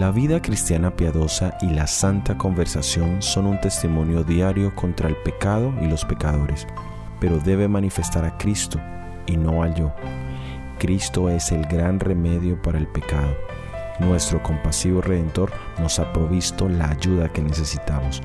La vida cristiana piadosa y la santa conversación son un testimonio diario contra el pecado y los pecadores, pero debe manifestar a Cristo y no al yo. Cristo es el gran remedio para el pecado. Nuestro compasivo Redentor nos ha provisto la ayuda que necesitamos.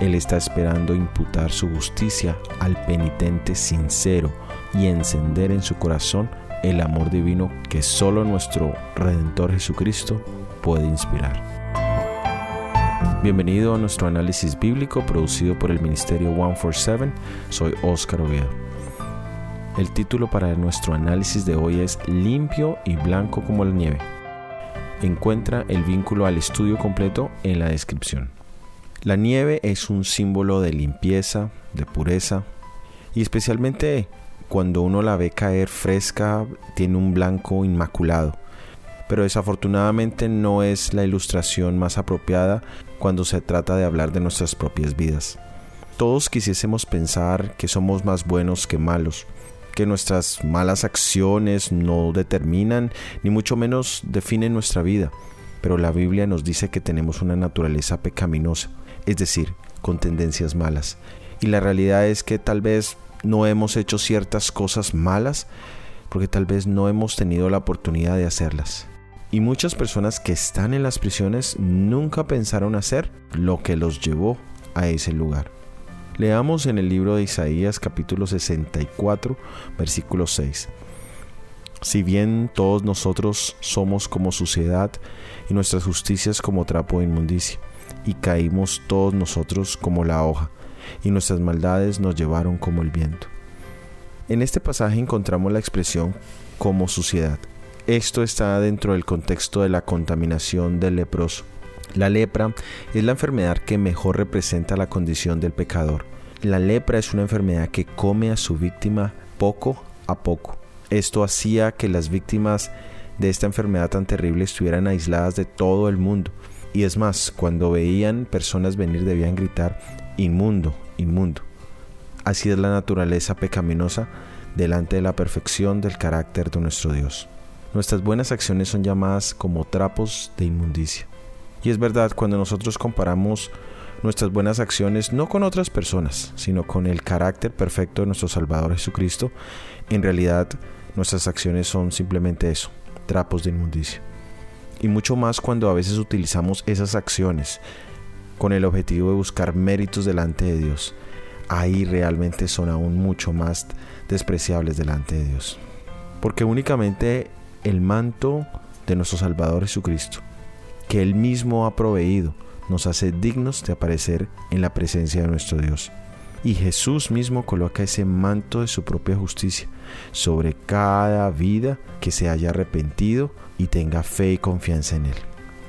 Él está esperando imputar su justicia al penitente sincero y encender en su corazón el amor divino que solo nuestro Redentor Jesucristo puede inspirar. Bienvenido a nuestro análisis bíblico producido por el Ministerio 147. Soy Óscar Oviedo. El título para nuestro análisis de hoy es Limpio y blanco como la nieve. Encuentra el vínculo al estudio completo en la descripción. La nieve es un símbolo de limpieza, de pureza, y especialmente cuando uno la ve caer fresca, tiene un blanco inmaculado. Pero desafortunadamente no es la ilustración más apropiada cuando se trata de hablar de nuestras propias vidas. Todos quisiésemos pensar que somos más buenos que malos, que nuestras malas acciones no determinan ni mucho menos definen nuestra vida, pero la Biblia nos dice que tenemos una naturaleza pecaminosa, es decir, con tendencias malas. Y la realidad es que tal vez no hemos hecho ciertas cosas malas porque tal vez no hemos tenido la oportunidad de hacerlas. Y muchas personas que están en las prisiones nunca pensaron hacer lo que los llevó a ese lugar. Leamos en el libro de Isaías capítulo 64 versículo 6. Si bien todos nosotros somos como suciedad y nuestras justicias como trapo de inmundicia, y caímos todos nosotros como la hoja, y nuestras maldades nos llevaron como el viento. En este pasaje encontramos la expresión como suciedad. Esto está dentro del contexto de la contaminación del leproso. La lepra es la enfermedad que mejor representa la condición del pecador. La lepra es una enfermedad que come a su víctima poco a poco. Esto hacía que las víctimas de esta enfermedad tan terrible estuvieran aisladas de todo el mundo. Y es más, cuando veían personas venir debían gritar, inmundo, inmundo. Así es la naturaleza pecaminosa delante de la perfección del carácter de nuestro Dios. Nuestras buenas acciones son llamadas como trapos de inmundicia. Y es verdad, cuando nosotros comparamos nuestras buenas acciones no con otras personas, sino con el carácter perfecto de nuestro Salvador Jesucristo, en realidad nuestras acciones son simplemente eso, trapos de inmundicia. Y mucho más cuando a veces utilizamos esas acciones con el objetivo de buscar méritos delante de Dios, ahí realmente son aún mucho más despreciables delante de Dios. Porque únicamente el manto de nuestro Salvador Jesucristo, que Él mismo ha proveído, nos hace dignos de aparecer en la presencia de nuestro Dios. Y Jesús mismo coloca ese manto de su propia justicia sobre cada vida que se haya arrepentido y tenga fe y confianza en Él.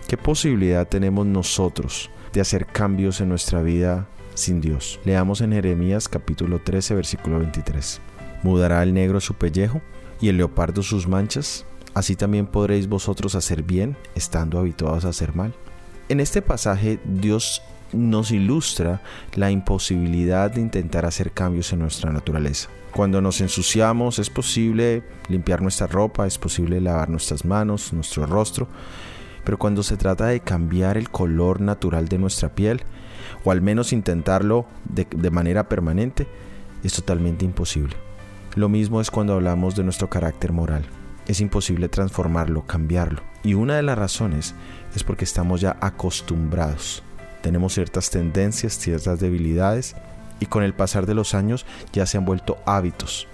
¿Qué posibilidad tenemos nosotros de hacer cambios en nuestra vida sin Dios. Leamos en Jeremías capítulo 13 versículo 23. ¿Mudará el negro su pellejo y el leopardo sus manchas? Así también podréis vosotros hacer bien estando habituados a hacer mal. En este pasaje Dios nos ilustra la imposibilidad de intentar hacer cambios en nuestra naturaleza. Cuando nos ensuciamos es posible limpiar nuestra ropa, es posible lavar nuestras manos, nuestro rostro, pero cuando se trata de cambiar el color natural de nuestra piel, o al menos intentarlo de, manera permanente, es totalmente imposible. Lo mismo es cuando hablamos de nuestro carácter moral. Es imposible transformarlo, cambiarlo. Y una de las razones es porque estamos ya acostumbrados. Tenemos ciertas tendencias, ciertas debilidades y con el pasar de los años ya se han vuelto hábitos.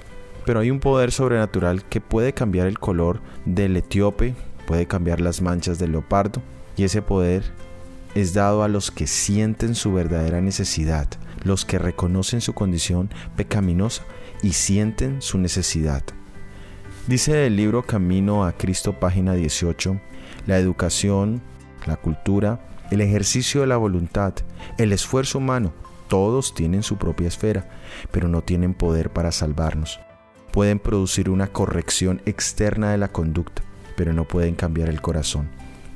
Pero hay un poder sobrenatural que puede cambiar el color del etíope puede cambiar las manchas del leopardo y ese poder es dado a los que sienten su verdadera necesidad, los que reconocen su condición pecaminosa y sienten su necesidad. Dice el libro Camino a Cristo, página 18, la educación, la cultura, el ejercicio de la voluntad, el esfuerzo humano, todos tienen su propia esfera, pero no tienen poder para salvarnos. Pueden producir una corrección externa de la conducta, pero no pueden cambiar el corazón,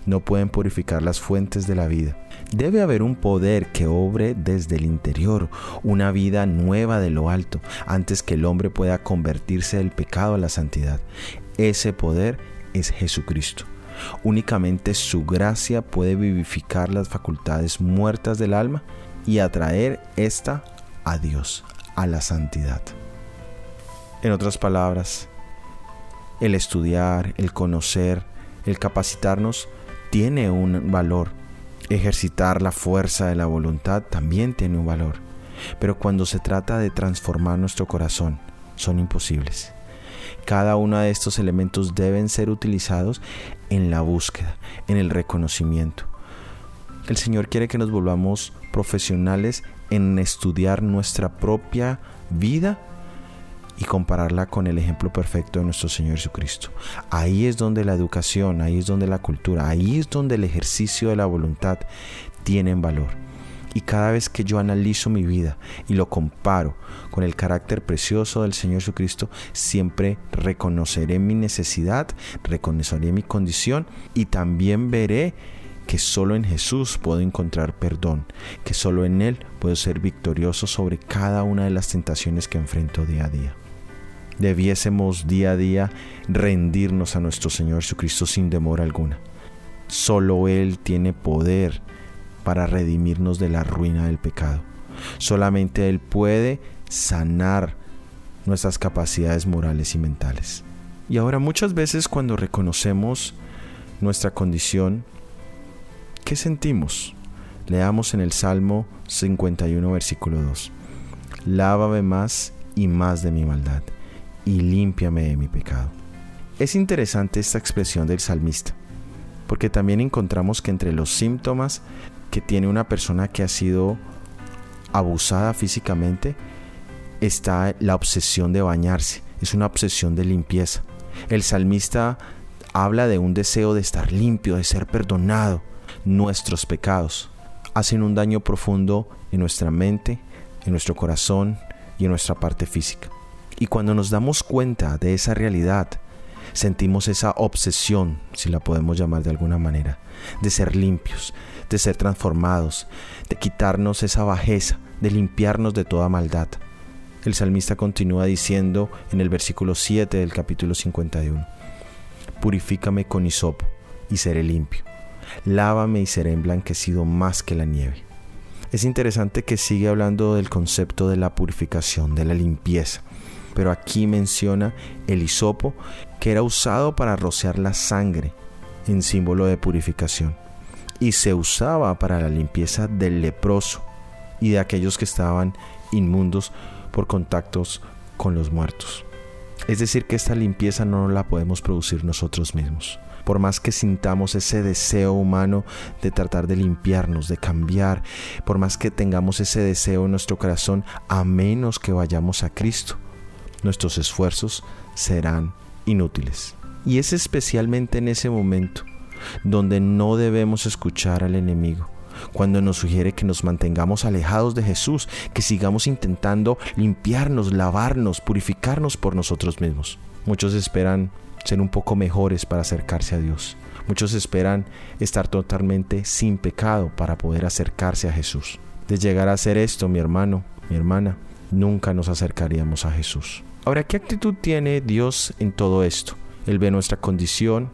no pueden purificar las fuentes de la vida. Debe haber un poder que obre desde el interior, una vida nueva de lo alto, antes que el hombre pueda convertirse del pecado a la santidad. Ese poder es Jesucristo. Únicamente su gracia puede vivificar las facultades muertas del alma y atraer esta a Dios, a la santidad. En otras palabras, el estudiar, el conocer, el capacitarnos tiene un valor. Ejercitar la fuerza de la voluntad también tiene un valor. Pero cuando se trata de transformar nuestro corazón, son imposibles. Cada uno de estos elementos deben ser utilizados en la búsqueda, en el reconocimiento. El Señor quiere que nos volvamos profesionales en estudiar nuestra propia vida y compararla con el ejemplo perfecto de nuestro Señor Jesucristo. Ahí es donde la educación, ahí es donde la cultura, ahí es donde el ejercicio de la voluntad tienen valor. Y cada vez que yo analizo mi vida y lo comparo con el carácter precioso del Señor Jesucristo, siempre reconoceré mi necesidad, reconoceré mi condición y también veré que solo en Jesús puedo encontrar perdón, que solo en Él puedo ser victorioso sobre cada una de las tentaciones que enfrento día a día debiésemos día a día rendirnos a nuestro Señor Jesucristo sin demora alguna. Solo Él tiene poder para redimirnos de la ruina del pecado. Solamente Él puede sanar nuestras capacidades morales y mentales. Y ahora muchas veces cuando reconocemos nuestra condición, ¿qué sentimos? Leamos en el Salmo 51, versículo 2. Lávame más y más de mi maldad y límpiame de mi pecado. Es interesante esta expresión del salmista, porque también encontramos que entre los síntomas que tiene una persona que ha sido abusada físicamente está la obsesión de bañarse, es una obsesión de limpieza. El salmista habla de un deseo de estar limpio, de ser perdonado. Nuestros pecados hacen un daño profundo en nuestra mente, en nuestro corazón y en nuestra parte física. Y cuando nos damos cuenta de esa realidad, sentimos esa obsesión, si la podemos llamar de alguna manera, de ser limpios, de ser transformados, de quitarnos esa bajeza, de limpiarnos de toda maldad. El salmista continúa diciendo en el versículo 7 del capítulo 51, Purifícame con hisopo y seré limpio, lávame y seré emblanquecido más que la nieve. Es interesante que sigue hablando del concepto de la purificación, de la limpieza pero aquí menciona el hisopo que era usado para rociar la sangre en símbolo de purificación y se usaba para la limpieza del leproso y de aquellos que estaban inmundos por contactos con los muertos. Es decir, que esta limpieza no la podemos producir nosotros mismos. Por más que sintamos ese deseo humano de tratar de limpiarnos, de cambiar, por más que tengamos ese deseo en nuestro corazón, a menos que vayamos a Cristo, nuestros esfuerzos serán inútiles. Y es especialmente en ese momento donde no debemos escuchar al enemigo, cuando nos sugiere que nos mantengamos alejados de Jesús, que sigamos intentando limpiarnos, lavarnos, purificarnos por nosotros mismos. Muchos esperan ser un poco mejores para acercarse a Dios. Muchos esperan estar totalmente sin pecado para poder acercarse a Jesús. De llegar a hacer esto, mi hermano, mi hermana, nunca nos acercaríamos a Jesús. Ahora, ¿qué actitud tiene Dios en todo esto? Él ve nuestra condición,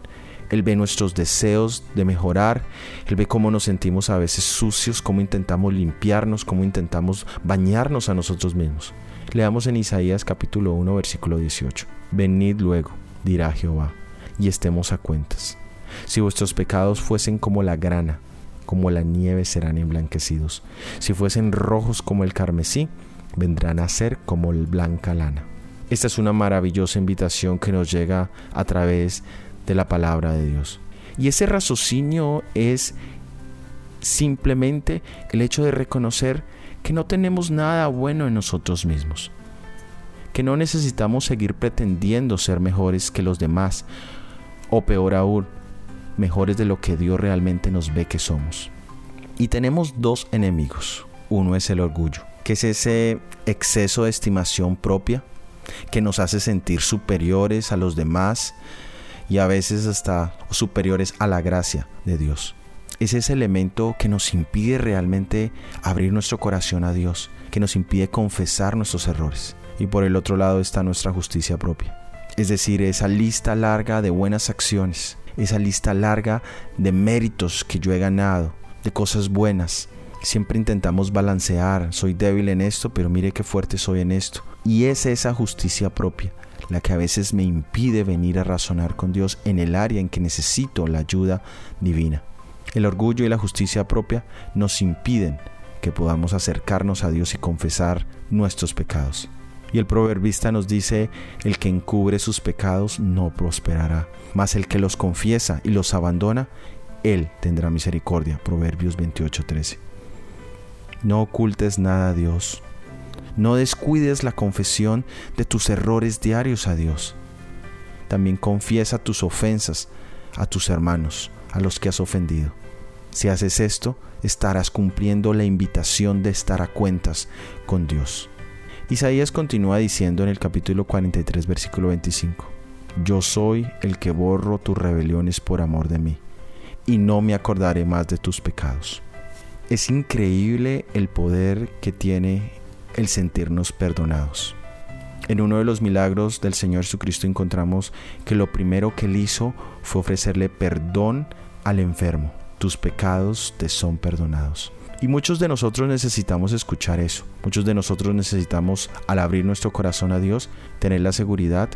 Él ve nuestros deseos de mejorar, Él ve cómo nos sentimos a veces sucios, cómo intentamos limpiarnos, cómo intentamos bañarnos a nosotros mismos. Leamos en Isaías capítulo 1 versículo 18. Venid luego, dirá Jehová, y estemos a cuentas. Si vuestros pecados fuesen como la grana, como la nieve serán emblanquecidos. Si fuesen rojos como el carmesí, vendrán a ser como el blanca lana. Esta es una maravillosa invitación que nos llega a través de la palabra de Dios. Y ese raciocinio es simplemente el hecho de reconocer que no tenemos nada bueno en nosotros mismos, que no necesitamos seguir pretendiendo ser mejores que los demás, o peor aún, mejores de lo que Dios realmente nos ve que somos. Y tenemos dos enemigos. Uno es el orgullo, que es ese exceso de estimación propia que nos hace sentir superiores a los demás y a veces hasta superiores a la gracia de Dios. Es ese elemento que nos impide realmente abrir nuestro corazón a Dios, que nos impide confesar nuestros errores. Y por el otro lado está nuestra justicia propia. Es decir, esa lista larga de buenas acciones, esa lista larga de méritos que yo he ganado, de cosas buenas. Siempre intentamos balancear, soy débil en esto, pero mire qué fuerte soy en esto. Y es esa justicia propia la que a veces me impide venir a razonar con Dios en el área en que necesito la ayuda divina. El orgullo y la justicia propia nos impiden que podamos acercarnos a Dios y confesar nuestros pecados. Y el proverbista nos dice, el que encubre sus pecados no prosperará, mas el que los confiesa y los abandona, él tendrá misericordia. Proverbios 28:13. No ocultes nada a Dios. No descuides la confesión de tus errores diarios a Dios. También confiesa tus ofensas a tus hermanos, a los que has ofendido. Si haces esto, estarás cumpliendo la invitación de estar a cuentas con Dios. Isaías continúa diciendo en el capítulo 43, versículo 25, Yo soy el que borro tus rebeliones por amor de mí, y no me acordaré más de tus pecados. Es increíble el poder que tiene el sentirnos perdonados. En uno de los milagros del Señor Jesucristo encontramos que lo primero que él hizo fue ofrecerle perdón al enfermo. Tus pecados te son perdonados. Y muchos de nosotros necesitamos escuchar eso. Muchos de nosotros necesitamos, al abrir nuestro corazón a Dios, tener la seguridad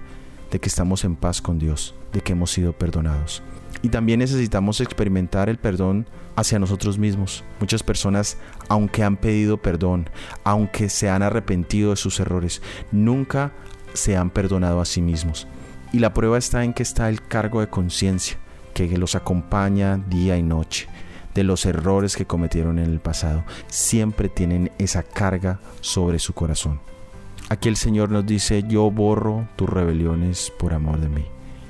de que estamos en paz con Dios, de que hemos sido perdonados. Y también necesitamos experimentar el perdón hacia nosotros mismos. Muchas personas, aunque han pedido perdón, aunque se han arrepentido de sus errores, nunca se han perdonado a sí mismos. Y la prueba está en que está el cargo de conciencia, que los acompaña día y noche de los errores que cometieron en el pasado. Siempre tienen esa carga sobre su corazón. Aquí el Señor nos dice, yo borro tus rebeliones por amor de mí.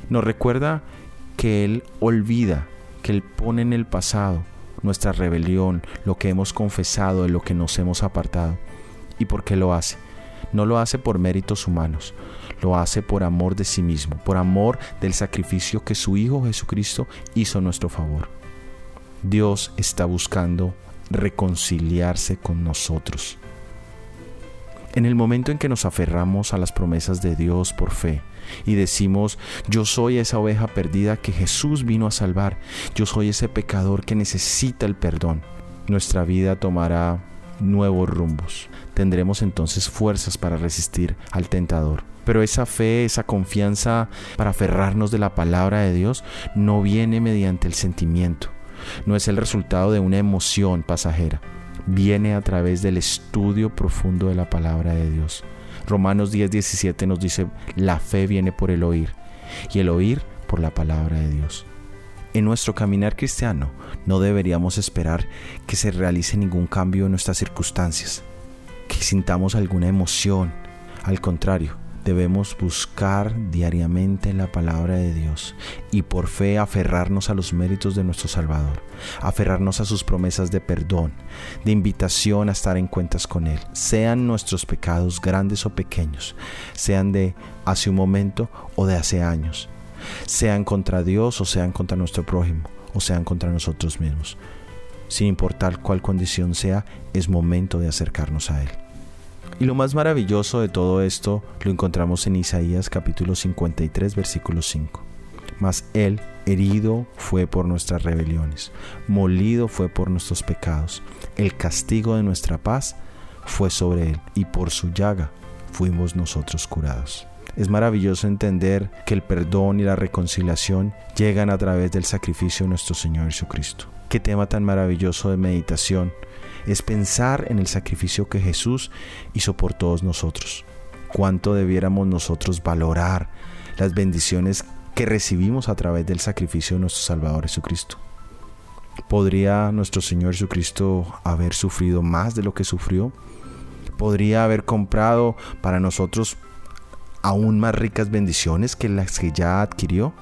Nos recuerda que Él olvida, que Él pone en el pasado nuestra rebelión, lo que hemos confesado, de lo que nos hemos apartado. ¿Y por qué lo hace? No lo hace por méritos humanos, lo hace por amor de sí mismo, por amor del sacrificio que su Hijo Jesucristo hizo a nuestro favor. Dios está buscando reconciliarse con nosotros. En el momento en que nos aferramos a las promesas de Dios por fe y decimos, yo soy esa oveja perdida que Jesús vino a salvar, yo soy ese pecador que necesita el perdón, nuestra vida tomará nuevos rumbos. Tendremos entonces fuerzas para resistir al tentador. Pero esa fe, esa confianza para aferrarnos de la palabra de Dios no viene mediante el sentimiento, no es el resultado de una emoción pasajera, viene a través del estudio profundo de la palabra de Dios. Romanos 10, 17 nos dice, la fe viene por el oír y el oír por la palabra de Dios. En nuestro caminar cristiano no deberíamos esperar que se realice ningún cambio en nuestras circunstancias, que sintamos alguna emoción. Al contrario, debemos buscar diariamente la palabra de Dios y por fe aferrarnos a los méritos de nuestro Salvador, aferrarnos a sus promesas de perdón, de invitación a estar en cuentas con Él, sean nuestros pecados grandes o pequeños, sean de hace un momento o de hace años, sean contra Dios o sean contra nuestro prójimo o sean contra nosotros mismos. Sin importar cuál condición sea, es momento de acercarnos a Él. Y lo más maravilloso de todo esto lo encontramos en Isaías capítulo 53 versículo 5. Mas Él herido fue por nuestras rebeliones, molido fue por nuestros pecados. El castigo de nuestra paz fue sobre Él y por su llaga fuimos nosotros curados. Es maravilloso entender que el perdón y la reconciliación llegan a través del sacrificio de nuestro Señor Jesucristo. Qué tema tan maravilloso de meditación es pensar en el sacrificio que Jesús hizo por todos nosotros. Cuánto debiéramos nosotros valorar las bendiciones que recibimos a través del sacrificio de nuestro Salvador Jesucristo. ¿Podría nuestro Señor Jesucristo haber sufrido más de lo que sufrió? ¿Podría haber comprado para nosotros aún más ricas bendiciones que las que ya adquirió?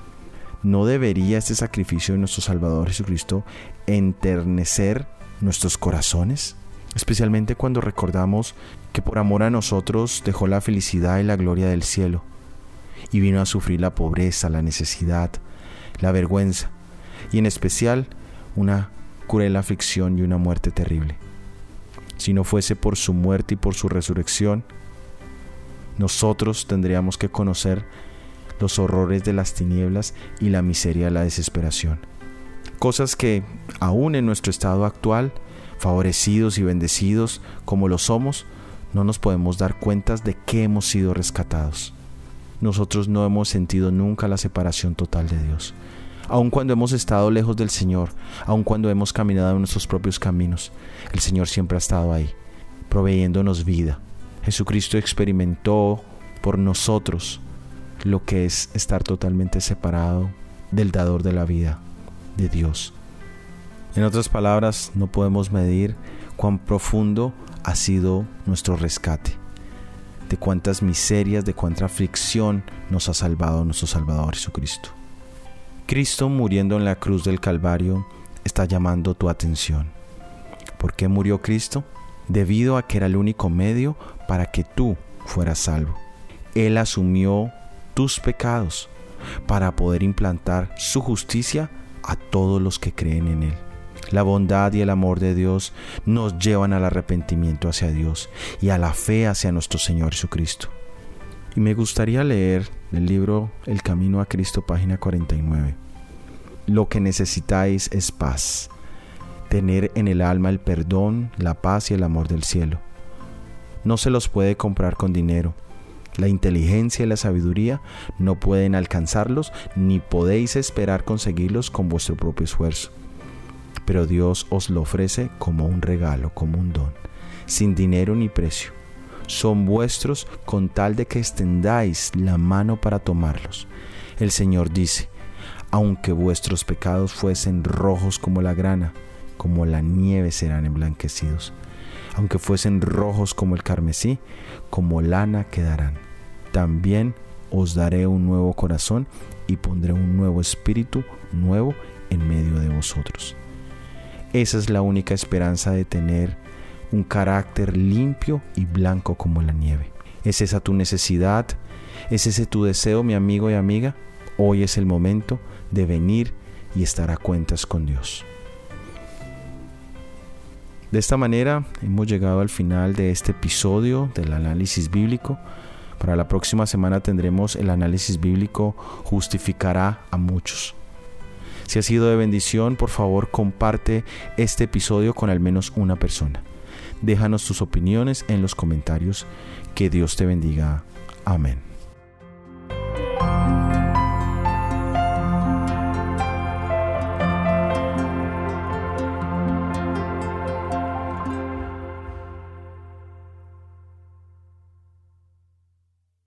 ¿No debería este sacrificio de nuestro Salvador Jesucristo enternecer nuestros corazones, especialmente cuando recordamos que por amor a nosotros dejó la felicidad y la gloria del cielo y vino a sufrir la pobreza, la necesidad, la vergüenza y en especial una cruel aflicción y una muerte terrible. Si no fuese por su muerte y por su resurrección, nosotros tendríamos que conocer los horrores de las tinieblas y la miseria de la desesperación. Cosas que, aún en nuestro estado actual, favorecidos y bendecidos como lo somos, no nos podemos dar cuentas de que hemos sido rescatados. Nosotros no hemos sentido nunca la separación total de Dios. Aun cuando hemos estado lejos del Señor, aun cuando hemos caminado en nuestros propios caminos, el Señor siempre ha estado ahí, proveyéndonos vida. Jesucristo experimentó por nosotros lo que es estar totalmente separado del dador de la vida, de Dios. En otras palabras, no podemos medir cuán profundo ha sido nuestro rescate, de cuántas miserias, de cuánta aflicción nos ha salvado nuestro Salvador Jesucristo. Cristo muriendo en la cruz del Calvario está llamando tu atención. ¿Por qué murió Cristo? Debido a que era el único medio para que tú fueras salvo. Él asumió tus pecados para poder implantar su justicia a todos los que creen en Él. La bondad y el amor de Dios nos llevan al arrepentimiento hacia Dios y a la fe hacia nuestro Señor Jesucristo. Y me gustaría leer el libro El Camino a Cristo, página 49. Lo que necesitáis es paz, tener en el alma el perdón, la paz y el amor del cielo. No se los puede comprar con dinero. La inteligencia y la sabiduría no pueden alcanzarlos ni podéis esperar conseguirlos con vuestro propio esfuerzo pero Dios os lo ofrece como un regalo, como un don, sin dinero ni precio. Son vuestros con tal de que extendáis la mano para tomarlos. El Señor dice, aunque vuestros pecados fuesen rojos como la grana, como la nieve serán emblanquecidos. Aunque fuesen rojos como el carmesí, como lana quedarán. También os daré un nuevo corazón y pondré un nuevo espíritu nuevo en medio de vosotros. Esa es la única esperanza de tener un carácter limpio y blanco como la nieve. ¿Es esa tu necesidad? ¿Es ese tu deseo, mi amigo y amiga? Hoy es el momento de venir y estar a cuentas con Dios. De esta manera hemos llegado al final de este episodio del análisis bíblico. Para la próxima semana tendremos el análisis bíblico justificará a muchos. Si ha sido de bendición, por favor comparte este episodio con al menos una persona. Déjanos tus opiniones en los comentarios. Que Dios te bendiga. Amén.